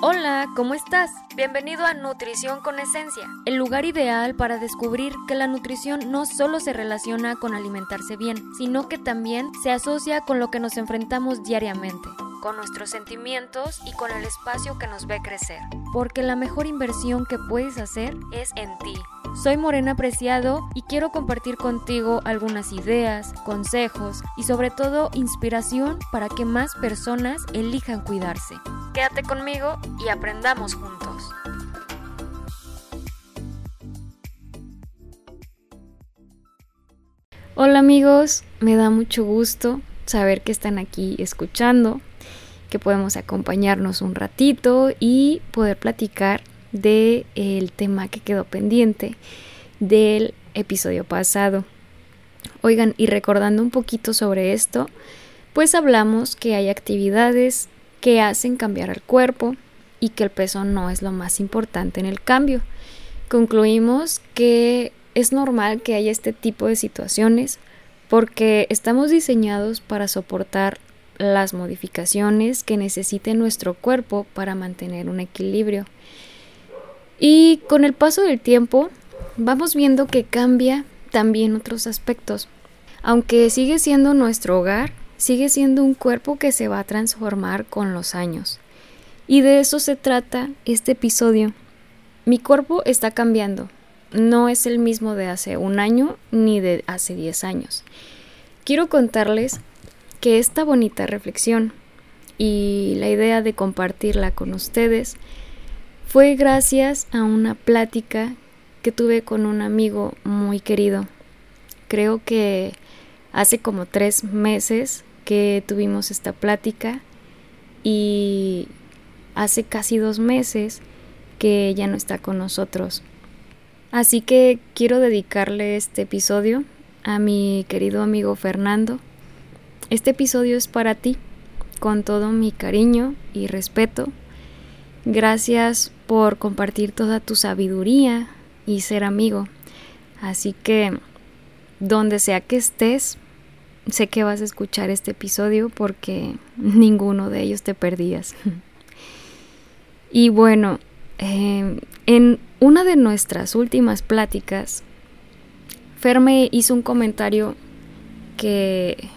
Hola, ¿cómo estás? Bienvenido a Nutrición con Esencia, el lugar ideal para descubrir que la nutrición no solo se relaciona con alimentarse bien, sino que también se asocia con lo que nos enfrentamos diariamente, con nuestros sentimientos y con el espacio que nos ve crecer. Porque la mejor inversión que puedes hacer es en ti. Soy Morena Preciado y quiero compartir contigo algunas ideas, consejos y sobre todo inspiración para que más personas elijan cuidarse. Quédate conmigo y aprendamos juntos. Hola amigos, me da mucho gusto saber que están aquí escuchando, que podemos acompañarnos un ratito y poder platicar del el tema que quedó pendiente del episodio pasado. Oigan, y recordando un poquito sobre esto, pues hablamos que hay actividades que hacen cambiar al cuerpo y que el peso no es lo más importante en el cambio. Concluimos que es normal que haya este tipo de situaciones porque estamos diseñados para soportar las modificaciones que necesite nuestro cuerpo para mantener un equilibrio. Y con el paso del tiempo vamos viendo que cambia también otros aspectos. Aunque sigue siendo nuestro hogar, sigue siendo un cuerpo que se va a transformar con los años. Y de eso se trata este episodio. Mi cuerpo está cambiando. No es el mismo de hace un año ni de hace 10 años. Quiero contarles que esta bonita reflexión y la idea de compartirla con ustedes fue gracias a una plática que tuve con un amigo muy querido. Creo que hace como tres meses que tuvimos esta plática y hace casi dos meses que ya no está con nosotros. Así que quiero dedicarle este episodio a mi querido amigo Fernando. Este episodio es para ti, con todo mi cariño y respeto. Gracias por compartir toda tu sabiduría y ser amigo. Así que, donde sea que estés, sé que vas a escuchar este episodio porque ninguno de ellos te perdías. y bueno, eh, en una de nuestras últimas pláticas, Ferme hizo un comentario que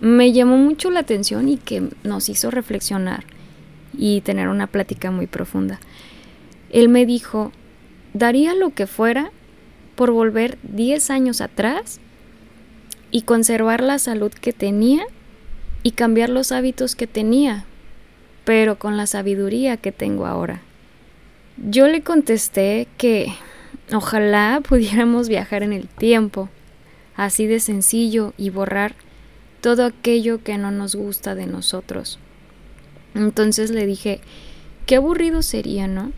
me llamó mucho la atención y que nos hizo reflexionar y tener una plática muy profunda. Él me dijo, daría lo que fuera por volver 10 años atrás y conservar la salud que tenía y cambiar los hábitos que tenía, pero con la sabiduría que tengo ahora. Yo le contesté que ojalá pudiéramos viajar en el tiempo, así de sencillo, y borrar todo aquello que no nos gusta de nosotros. Entonces le dije, qué aburrido sería, ¿no?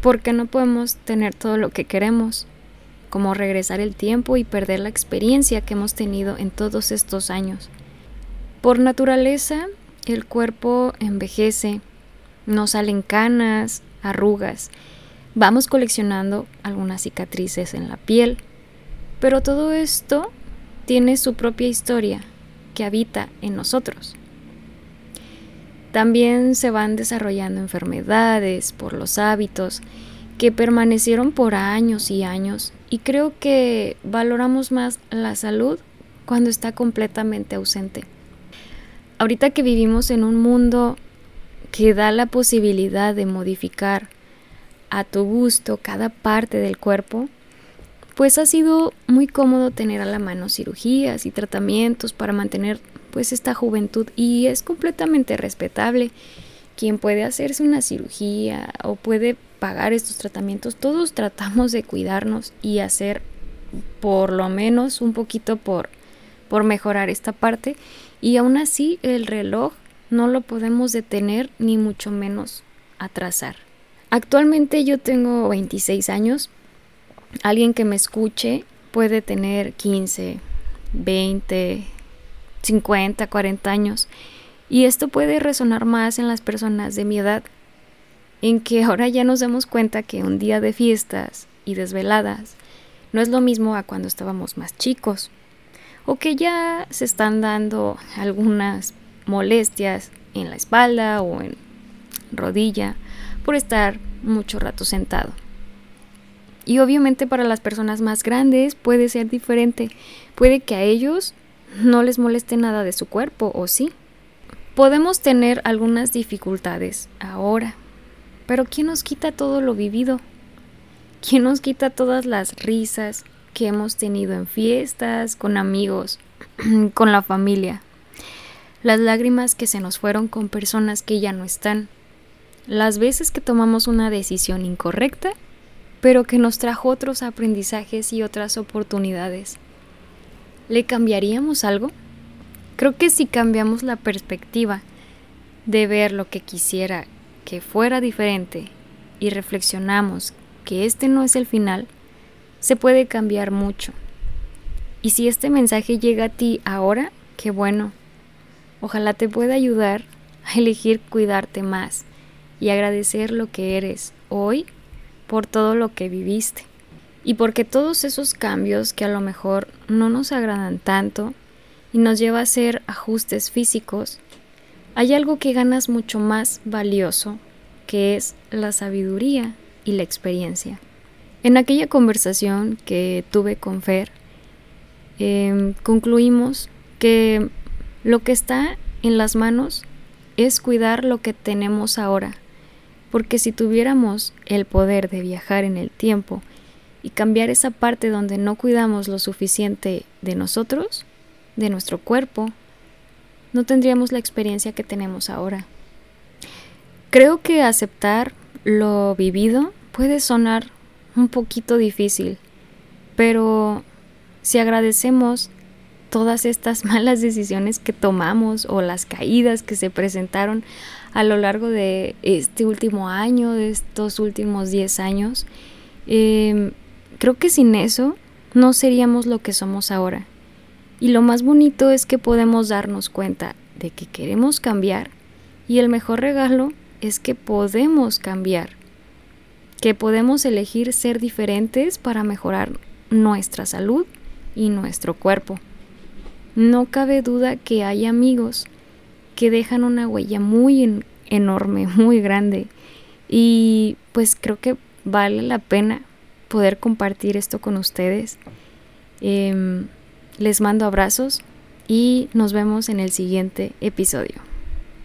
Porque no podemos tener todo lo que queremos, como regresar el tiempo y perder la experiencia que hemos tenido en todos estos años. Por naturaleza, el cuerpo envejece, nos salen canas, arrugas, vamos coleccionando algunas cicatrices en la piel, pero todo esto tiene su propia historia que habita en nosotros. También se van desarrollando enfermedades por los hábitos que permanecieron por años y años y creo que valoramos más la salud cuando está completamente ausente. Ahorita que vivimos en un mundo que da la posibilidad de modificar a tu gusto cada parte del cuerpo, pues ha sido muy cómodo tener a la mano cirugías y tratamientos para mantener pues esta juventud y es completamente respetable. Quien puede hacerse una cirugía o puede pagar estos tratamientos, todos tratamos de cuidarnos y hacer por lo menos un poquito por, por mejorar esta parte y aún así el reloj no lo podemos detener ni mucho menos atrasar. Actualmente yo tengo 26 años, alguien que me escuche puede tener 15, 20, 50, 40 años. Y esto puede resonar más en las personas de mi edad, en que ahora ya nos damos cuenta que un día de fiestas y desveladas no es lo mismo a cuando estábamos más chicos, o que ya se están dando algunas molestias en la espalda o en rodilla, por estar mucho rato sentado. Y obviamente para las personas más grandes puede ser diferente. Puede que a ellos no les moleste nada de su cuerpo, o sí. Podemos tener algunas dificultades ahora, pero ¿quién nos quita todo lo vivido? ¿Quién nos quita todas las risas que hemos tenido en fiestas, con amigos, con la familia? Las lágrimas que se nos fueron con personas que ya no están. Las veces que tomamos una decisión incorrecta pero que nos trajo otros aprendizajes y otras oportunidades. ¿Le cambiaríamos algo? Creo que si cambiamos la perspectiva de ver lo que quisiera que fuera diferente y reflexionamos que este no es el final, se puede cambiar mucho. Y si este mensaje llega a ti ahora, qué bueno. Ojalá te pueda ayudar a elegir cuidarte más y agradecer lo que eres hoy por todo lo que viviste y porque todos esos cambios que a lo mejor no nos agradan tanto y nos lleva a hacer ajustes físicos, hay algo que ganas mucho más valioso, que es la sabiduría y la experiencia. En aquella conversación que tuve con Fer, em, concluimos que lo que está en las manos es cuidar lo que tenemos ahora porque si tuviéramos el poder de viajar en el tiempo y cambiar esa parte donde no cuidamos lo suficiente de nosotros, de nuestro cuerpo, no tendríamos la experiencia que tenemos ahora. Creo que aceptar lo vivido puede sonar un poquito difícil, pero si agradecemos todas estas malas decisiones que tomamos o las caídas que se presentaron a lo largo de este último año, de estos últimos 10 años, em, creo que sin eso no seríamos lo que somos ahora. Y lo más bonito es que podemos darnos cuenta de que queremos cambiar y el mejor regalo es que podemos cambiar, que podemos elegir ser diferentes para mejorar nuestra salud y nuestro cuerpo. No cabe duda que hay amigos que dejan una huella muy enorme, muy grande. Y pues creo que vale la pena poder compartir esto con ustedes. Em, les mando abrazos y nos vemos en el siguiente episodio.